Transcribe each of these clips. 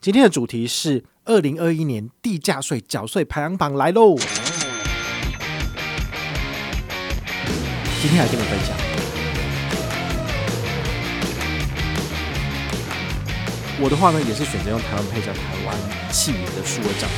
今天的主题是二零二一年地价税缴税排行榜来喽！今天来跟你分享，我的话呢，也是选择用台湾 Pay 在台湾企业的数位账户。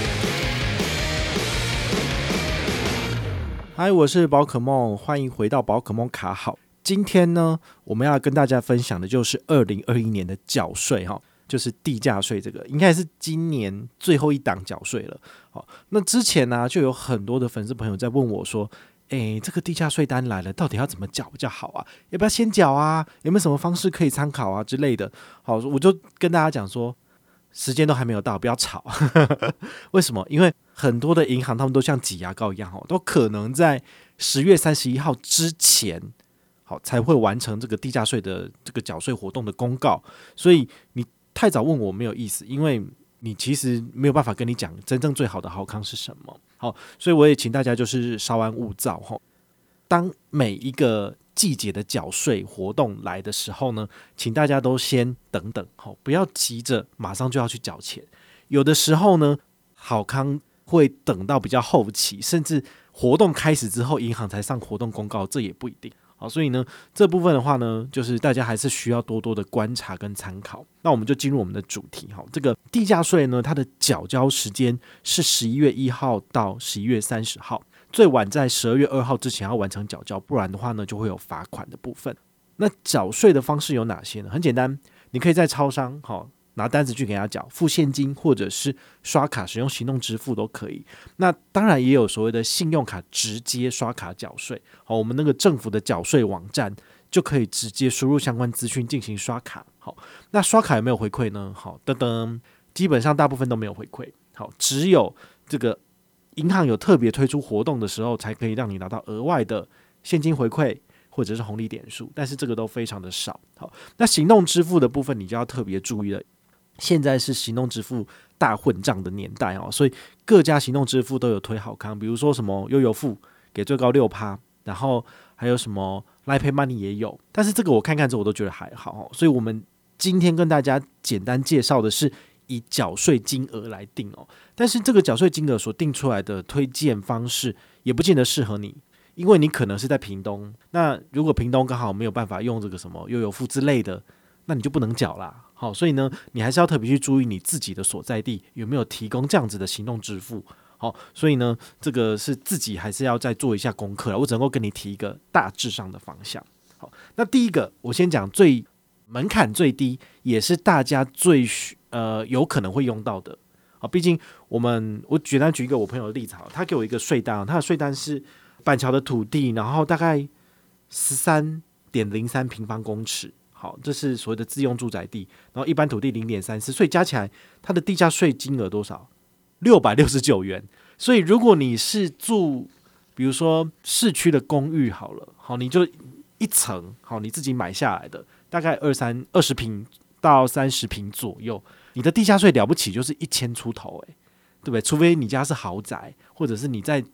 嗨，我是宝可梦，欢迎回到宝可梦卡好。今天呢，我们要跟大家分享的就是二零二一年的缴税哈。就是地价税，这个应该是今年最后一档缴税了。好，那之前呢、就有很多的粉丝朋友在问我说：“诶，这个地价税单来了，到底要怎么缴比较好啊？要不要先缴啊？有没有什么方式可以参考啊之类的？”好，我就跟大家讲说，时间都还没有到，不要吵。为什么？因为很多的银行他们都像挤牙膏一样，哦，都可能在十月三十一号之前，好才会完成这个地价税的这个缴税活动的公告，所以你。太早问我没有意思，因为你其实没有办法跟你讲真正最好的好康是什么。好，所以我也请大家就是稍安勿躁哈。当每一个季节的缴税活动来的时候呢，请大家都先等等，好，不要急着马上就要去缴钱。有的时候呢，好康会等到比较后期，甚至活动开始之后，银行才上活动公告，这也不一定。好，所以呢，这部分的话呢，就是大家还是需要多多的观察跟参考。那我们就进入我们的主题。好，这个地价税呢，它的缴交时间是十一月一号到十一月三十号，最晚在十二月二号之前要完成缴交，不然的话呢，就会有罚款的部分。那缴税的方式有哪些呢？很简单，你可以在超商，好。拿单子去给他缴，付现金或者是刷卡，使用行动支付都可以。那当然也有所谓的信用卡直接刷卡缴税。好，我们那个政府的缴税网站就可以直接输入相关资讯进行刷卡。好，那刷卡有没有回馈呢？好，噔噔，基本上大部分都没有回馈。好，只有这个银行有特别推出活动的时候，才可以让你拿到额外的现金回馈。或者是红利点数，但是这个都非常的少。好，那行动支付的部分你就要特别注意了。现在是行动支付大混账的年代哦，所以各家行动支付都有推好康，比如说什么悠游付给最高六趴，然后还有什么 Line Pay Money 也有，但是这个我看看之后我都觉得还好哦。所以我们今天跟大家简单介绍的是以缴税金额来定哦，但是这个缴税金额所定出来的推荐方式也不见得适合你。因为你可能是在屏东，那如果屏东刚好没有办法用这个什么悠游付之类的，那你就不能缴啦。好，所以呢，你还是要特别去注意你自己的所在地有没有提供这样子的行动支付。好，所以呢，这个是自己还是要再做一下功课了。我只能够跟你提一个大致上的方向。好，那第一个我先讲最门槛最低，也是大家最呃有可能会用到的。好，毕竟我们我简单举一个我朋友的例子，他给我一个税单，他的税单是。板桥的土地，然后大概十三点零三平方公尺，好，这是所谓的自用住宅地。然后一般土地零点三四，所以加起来它的地价税金额多少？六百六十九元。所以如果你是住，比如说市区的公寓，好了，好，你就一层，好，你自己买下来的，大概二三二十平到三十平左右，你的地价税了不起就是一千出头，诶，对不对？除非你家是豪宅，或者是你在。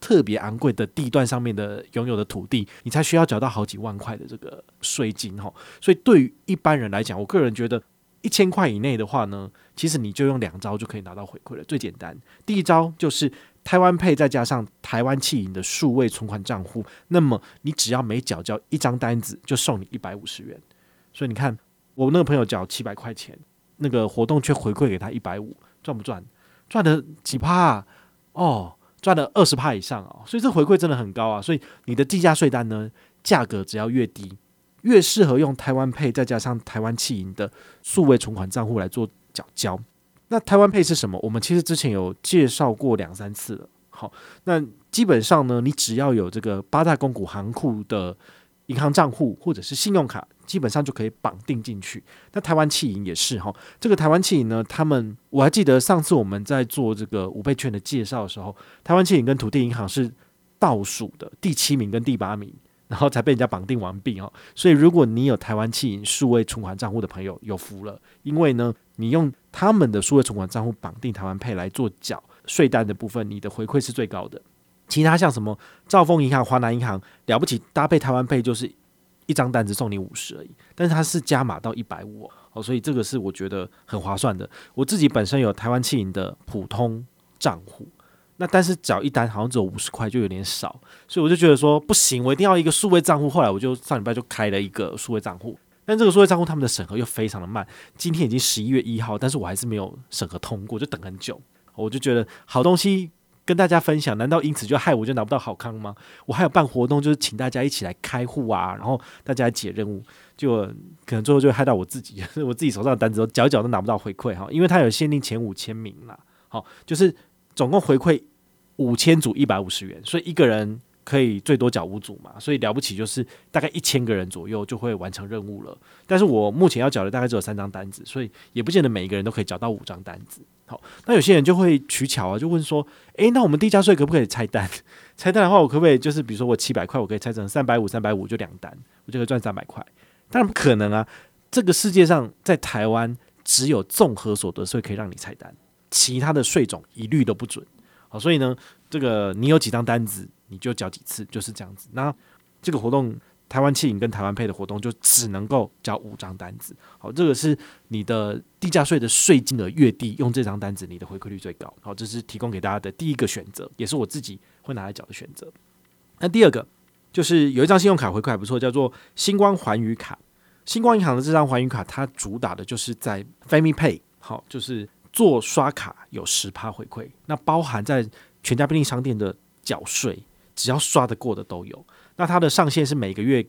特别昂贵的地段上面的拥有的土地，你才需要缴到好几万块的这个税金哈。所以对于一般人来讲，我个人觉得一千块以内的话呢，其实你就用两招就可以拿到回馈了。最简单，第一招就是台湾配再加上台湾企银的数位存款账户，那么你只要每缴交一张单子，就送你一百五十元。所以你看，我那个朋友缴七百块钱，那个活动却回馈给他一百五，赚不赚？赚的几趴？哦。赚了二十趴以上啊，所以这回馈真的很高啊！所以你的地价税单呢，价格只要越低，越适合用台湾配再加上台湾企银的数位存款账户来做缴交。那台湾配是什么？我们其实之前有介绍过两三次了。好，那基本上呢，你只要有这个八大公股行库的银行账户或者是信用卡。基本上就可以绑定进去。那台湾企银也是哈，这个台湾企银呢，他们我还记得上次我们在做这个五倍券的介绍的时候，台湾企银跟土地银行是倒数的第七名跟第八名，然后才被人家绑定完毕哦。所以如果你有台湾企银数位存款账户的朋友，有福了，因为呢，你用他们的数位存款账户绑定台湾配来做缴税单的部分，你的回馈是最高的。其他像什么兆丰银行、华南银行了不起，搭配台湾配就是。一张单子送你五十而已，但是它是加码到一百五哦，所以这个是我觉得很划算的。我自己本身有台湾企银的普通账户，那但是缴一单好像只有五十块，就有点少，所以我就觉得说不行，我一定要一个数位账户。后来我就上礼拜就开了一个数位账户，但这个数位账户他们的审核又非常的慢，今天已经十一月一号，但是我还是没有审核通过，就等很久。我就觉得好东西跟大家分享，难道因此就害我就拿不到好康吗？我还有办活动，就是请大家一起来开户啊，然后大家来解任务。就可能最后就害到我自己，我自己手上的单子都角角都拿不到回馈哈，因为它有限定前五千名啦，好，就是总共回馈五千组一百五十元，所以一个人可以最多缴五组嘛，所以了不起就是大概一千个人左右就会完成任务了。但是我目前要缴的大概只有三张单子，所以也不见得每一个人都可以缴到五张单子。好，那有些人就会取巧啊，就问说，诶，那我们地价税可不可以拆单？拆单的话，我可不可以就是比如说我七百块，我可以拆成三百五、三百五就两单，我就可以赚三百块。当然不可能啊！这个世界上，在台湾只有综合所得税可以让你拆单，其他的税种一律都不准。好，所以呢，这个你有几张单子，你就缴几次，就是这样子。那这个活动，台湾企银跟台湾配的活动，就只能够缴五张单子。好，这个是你的地价税的税金额越低，用这张单子，你的回馈率最高。好，这是提供给大家的第一个选择，也是我自己会拿来缴的选择。那第二个。就是有一张信用卡回馈还不错，叫做星光环宇卡。星光银行的这张环宇卡，它主打的就是在 Family Pay，好，就是做刷卡有十趴回馈，那包含在全家便利商店的缴税，只要刷得过的都有。那它的上限是每个月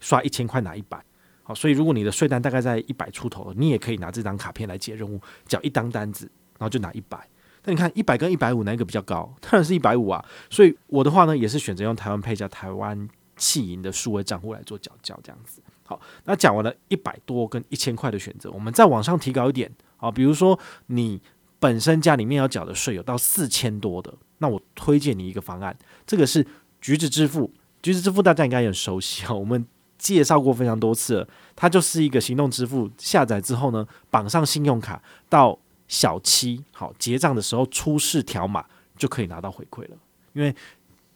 刷一千块拿一百，好，所以如果你的税单大概在一百出头，你也可以拿这张卡片来解任务，缴一张单子，然后就拿一百。那你看一百跟一百五哪一个比较高？当然是一百五啊！所以我的话呢，也是选择用台湾配加台湾气银的数位账户来做缴交这样子。好，那讲完了一百多跟一千块的选择，我们再往上提高一点啊，比如说你本身家里面要缴的税有到四千多的，那我推荐你一个方案，这个是橘子支付。橘子支付大家应该很熟悉啊，我们介绍过非常多次了，它就是一个行动支付，下载之后呢，绑上信用卡到。小七好结账的时候出示条码就可以拿到回馈了，因为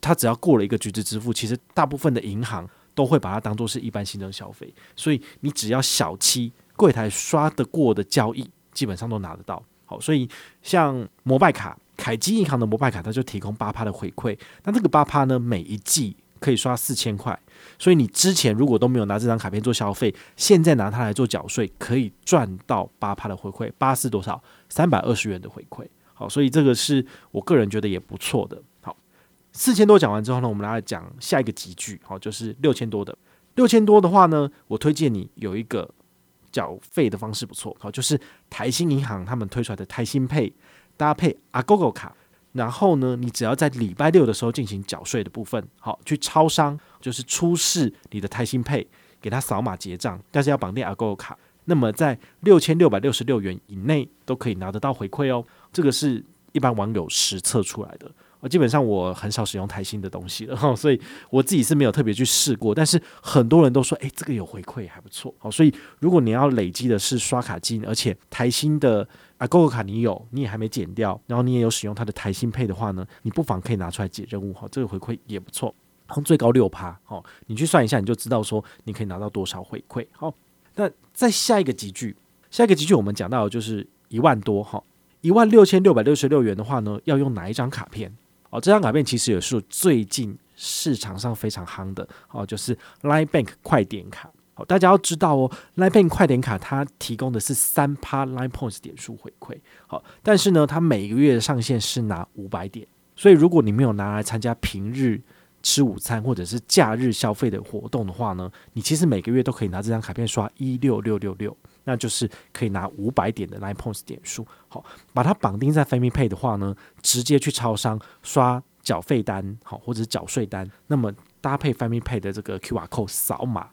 它只要过了一个橘子支付，其实大部分的银行都会把它当做是一般行政消费，所以你只要小七柜台刷得过的交易，基本上都拿得到。所以像摩拜卡，凯基银行的摩拜卡，它就提供八趴的回馈，那这个八趴呢，每一季可以刷四千块。所以你之前如果都没有拿这张卡片做消费，现在拿它来做缴税，可以赚到八趴的回馈，八是多少？三百二十元的回馈。好，所以这个是我个人觉得也不错的。好，四千多讲完之后呢，我们来讲下一个级距，好，就是六千多的。六千多的话呢，我推荐你有一个缴费的方式不错，好，就是台新银行他们推出来的台新配搭配阿 GoGo 卡。然后呢，你只要在礼拜六的时候进行缴税的部分，好，去超商就是出示你的台新配给他扫码结账，但是要绑定阿 GoGo 卡，那么在六千六百六十六元以内都可以拿得到回馈哦。这个是一般网友实测出来的。基本上我很少使用台新的东西了哈，所以我自己是没有特别去试过。但是很多人都说，诶，这个有回馈还不错。好，所以如果你要累积的是刷卡金，而且台新的 Agogo 卡你有，你也还没减掉，然后你也有使用它的台新配的话呢，你不妨可以拿出来解任务哈，这个回馈也不错，最高六趴。好，你去算一下，你就知道说你可以拿到多少回馈。好，那再下一个级距，下一个级距我们讲到的就是一万多哈，一万六千六百六十六元的话呢，要用哪一张卡片？哦，这张卡片其实也是最近市场上非常夯的哦，就是 Line Bank 快点卡。好，大家要知道哦，Line Bank 快点卡它提供的是三趴 Line Points 点数回馈。好，但是呢，它每个月的上限是拿五百点，所以如果你没有拿来参加平日吃午餐或者是假日消费的活动的话呢，你其实每个月都可以拿这张卡片刷一六六六六。那就是可以拿五百点的 Line Points 点数，好，把它绑定在 FamiPay 的话呢，直接去超商刷缴费单，好，或者是缴税单，那么搭配 FamiPay 的这个 QR Code 扫码，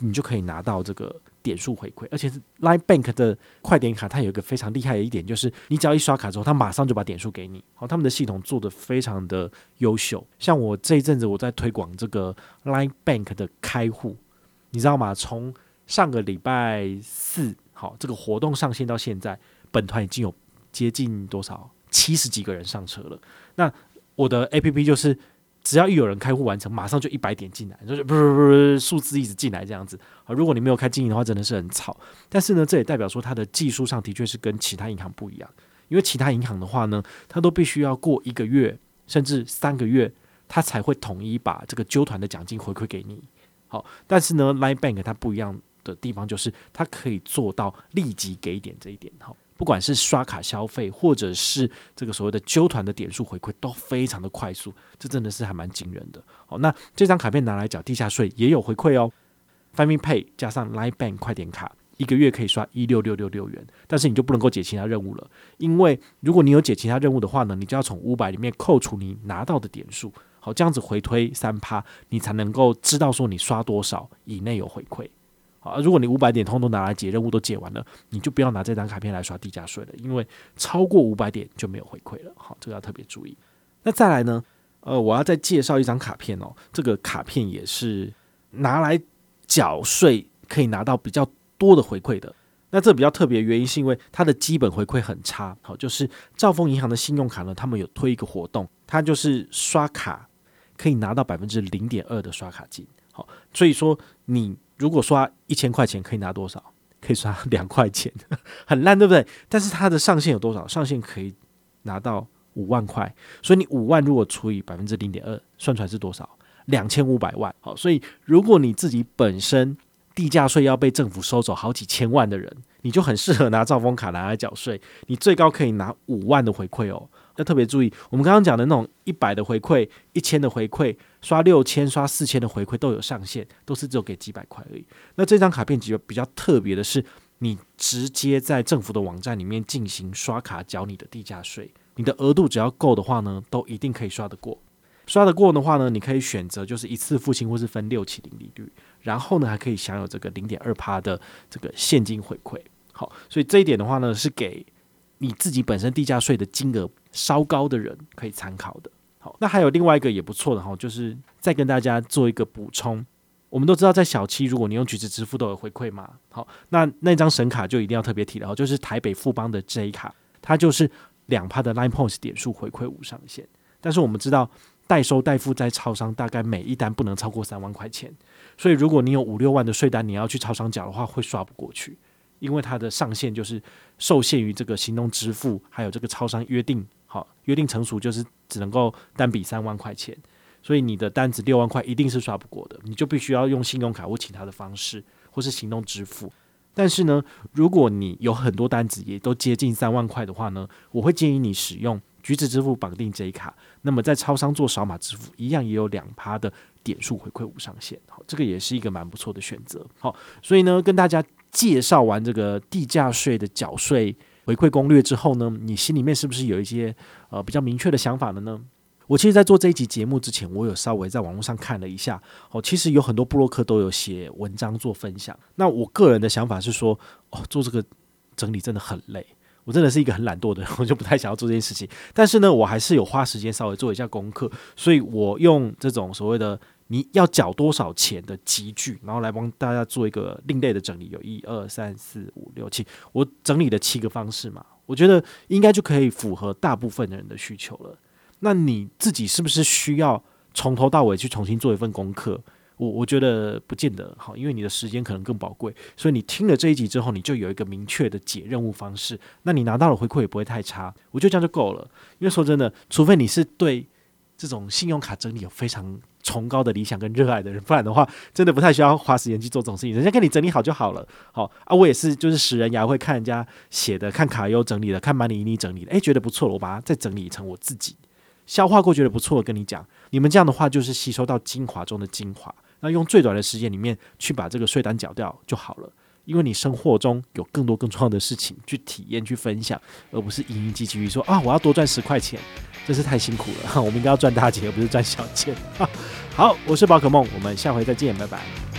你就可以拿到这个点数回馈。而且是 Line Bank 的快点卡，它有一个非常厉害的一点，就是你只要一刷卡之后，它马上就把点数给你。好，他们的系统做得非常的优秀。像我这一阵子我在推广这个 Line Bank 的开户，你知道吗？从上个礼拜四，好，这个活动上线到现在，本团已经有接近多少七十几个人上车了。那我的 APP 就是只要一有人开户完成，马上就一百点进来，就是不是不是数字一直进来这样子啊。如果你没有开经营的话，真的是很吵。但是呢，这也代表说它的技术上的确是跟其他银行不一样，因为其他银行的话呢，它都必须要过一个月甚至三个月，它才会统一把这个揪团的奖金回馈给你。好，但是呢，Line Bank 它不一样的地方就是它可以做到立即给点这一点，好。不管是刷卡消费，或者是这个所谓的揪团的点数回馈，都非常的快速，这真的是还蛮惊人的。好，那这张卡片拿来缴地下税也有回馈哦。FamiPay 加上 Line Bank 快点卡，一个月可以刷一六六六六元，但是你就不能够解其他任务了，因为如果你有解其他任务的话呢，你就要从五百里面扣除你拿到的点数，好，这样子回推三趴，你才能够知道说你刷多少以内有回馈。啊，如果你五百点通通拿来解任务都解完了，你就不要拿这张卡片来刷地价税了，因为超过五百点就没有回馈了。好，这个要特别注意。那再来呢？呃，我要再介绍一张卡片哦。这个卡片也是拿来缴税可以拿到比较多的回馈的。那这比较特别的原因是因为它的基本回馈很差。好，就是兆丰银行的信用卡呢，他们有推一个活动，它就是刷卡可以拿到百分之零点二的刷卡金。好，所以说你。如果刷一千块钱可以拿多少？可以刷两块钱，很烂，对不对？但是它的上限有多少？上限可以拿到五万块，所以你五万如果除以百分之零点二，算出来是多少？两千五百万。好，所以如果你自己本身地价税要被政府收走好几千万的人，你就很适合拿兆丰卡拿来缴税，你最高可以拿五万的回馈哦。要特别注意，我们刚刚讲的那种一百的回馈、一千的回馈、刷六千、刷四千的回馈都有上限，都是只有给几百块而已。那这张卡片比较比较特别的是，你直接在政府的网站里面进行刷卡缴你的地价税，你的额度只要够的话呢，都一定可以刷得过。刷得过的话呢，你可以选择就是一次付清或是分六期零利率，然后呢还可以享有这个零点二趴的这个现金回馈。好，所以这一点的话呢，是给你自己本身地价税的金额稍高的人可以参考的。好，那还有另外一个也不错的哈，就是再跟大家做一个补充。我们都知道，在小七，如果你用橘子支付都有回馈嘛。好，那那张神卡就一定要特别提了，就是台北富邦的 J 卡，它就是两趴的 Line Points 点数回馈无上限。但是我们知道，代收代付在超商大概每一单不能超过三万块钱，所以如果你有五六万的税单，你要去超商缴的话，会刷不过去。因为它的上限就是受限于这个行动支付，还有这个超商约定，好，约定成熟就是只能够单笔三万块钱，所以你的单子六万块一定是刷不过的，你就必须要用信用卡或其他的方式，或是行动支付。但是呢，如果你有很多单子也都接近三万块的话呢，我会建议你使用橘子支付绑定这一卡，那么在超商做扫码支付一样也有两趴的点数回馈无上限，好，这个也是一个蛮不错的选择。好，所以呢，跟大家。介绍完这个地价税的缴税回馈攻略之后呢，你心里面是不是有一些呃比较明确的想法了呢？我其实，在做这一集节目之前，我有稍微在网络上看了一下，哦，其实有很多布洛克都有写文章做分享。那我个人的想法是说，哦，做这个整理真的很累，我真的是一个很懒惰的人，我就不太想要做这件事情。但是呢，我还是有花时间稍微做一下功课，所以我用这种所谓的。你要缴多少钱的集聚，然后来帮大家做一个另类的整理，有一二三四五六七，我整理了七个方式嘛，我觉得应该就可以符合大部分的人的需求了。那你自己是不是需要从头到尾去重新做一份功课？我我觉得不见得好，因为你的时间可能更宝贵。所以你听了这一集之后，你就有一个明确的解任务方式，那你拿到了回馈也不会太差。我觉得这样就够了。因为说真的，除非你是对这种信用卡整理有非常崇高的理想跟热爱的人，不然的话，真的不太需要花时间去做这种事情。人家给你整理好就好了。好啊，我也是，就是使人牙会看人家写的，看卡优整理的，看马里尼整理的，诶，觉得不错了，我把它再整理成我自己消化过，觉得不错。跟你讲，你们这样的话就是吸收到精华中的精华，那用最短的时间里面去把这个税单缴掉就好了。因为你生活中有更多更重要的事情去体验、去分享，而不是营营汲汲于说啊，我要多赚十块钱，真是太辛苦了。我们应该要赚大钱，而不是赚小钱。好，我是宝可梦，我们下回再见，拜拜。